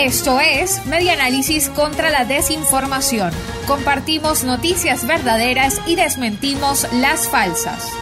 Esto es Media Análisis contra la Desinformación. Compartimos noticias verdaderas y desmentimos las falsas.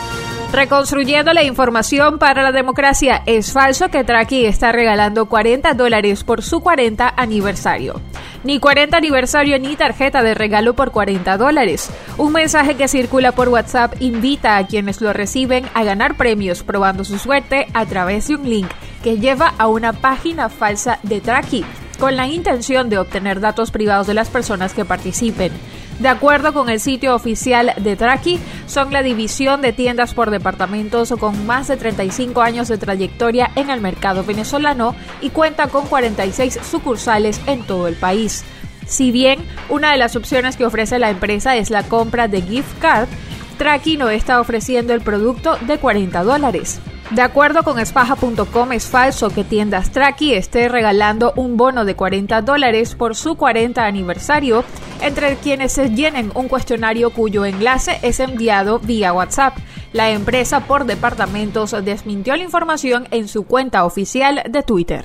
Reconstruyendo la información para la democracia, es falso que Traki está regalando 40 dólares por su 40 aniversario. Ni 40 aniversario ni tarjeta de regalo por 40 dólares. Un mensaje que circula por WhatsApp invita a quienes lo reciben a ganar premios probando su suerte a través de un link que lleva a una página falsa de Traki con la intención de obtener datos privados de las personas que participen. De acuerdo con el sitio oficial de Traki, son la división de tiendas por departamentos con más de 35 años de trayectoria en el mercado venezolano y cuenta con 46 sucursales en todo el país. Si bien una de las opciones que ofrece la empresa es la compra de gift card, Traki no está ofreciendo el producto de 40 dólares. De acuerdo con espaja.com es falso que tiendas Traki esté regalando un bono de 40 dólares por su 40 aniversario entre quienes se llenen un cuestionario cuyo enlace es enviado vía WhatsApp. La empresa por departamentos desmintió la información en su cuenta oficial de Twitter.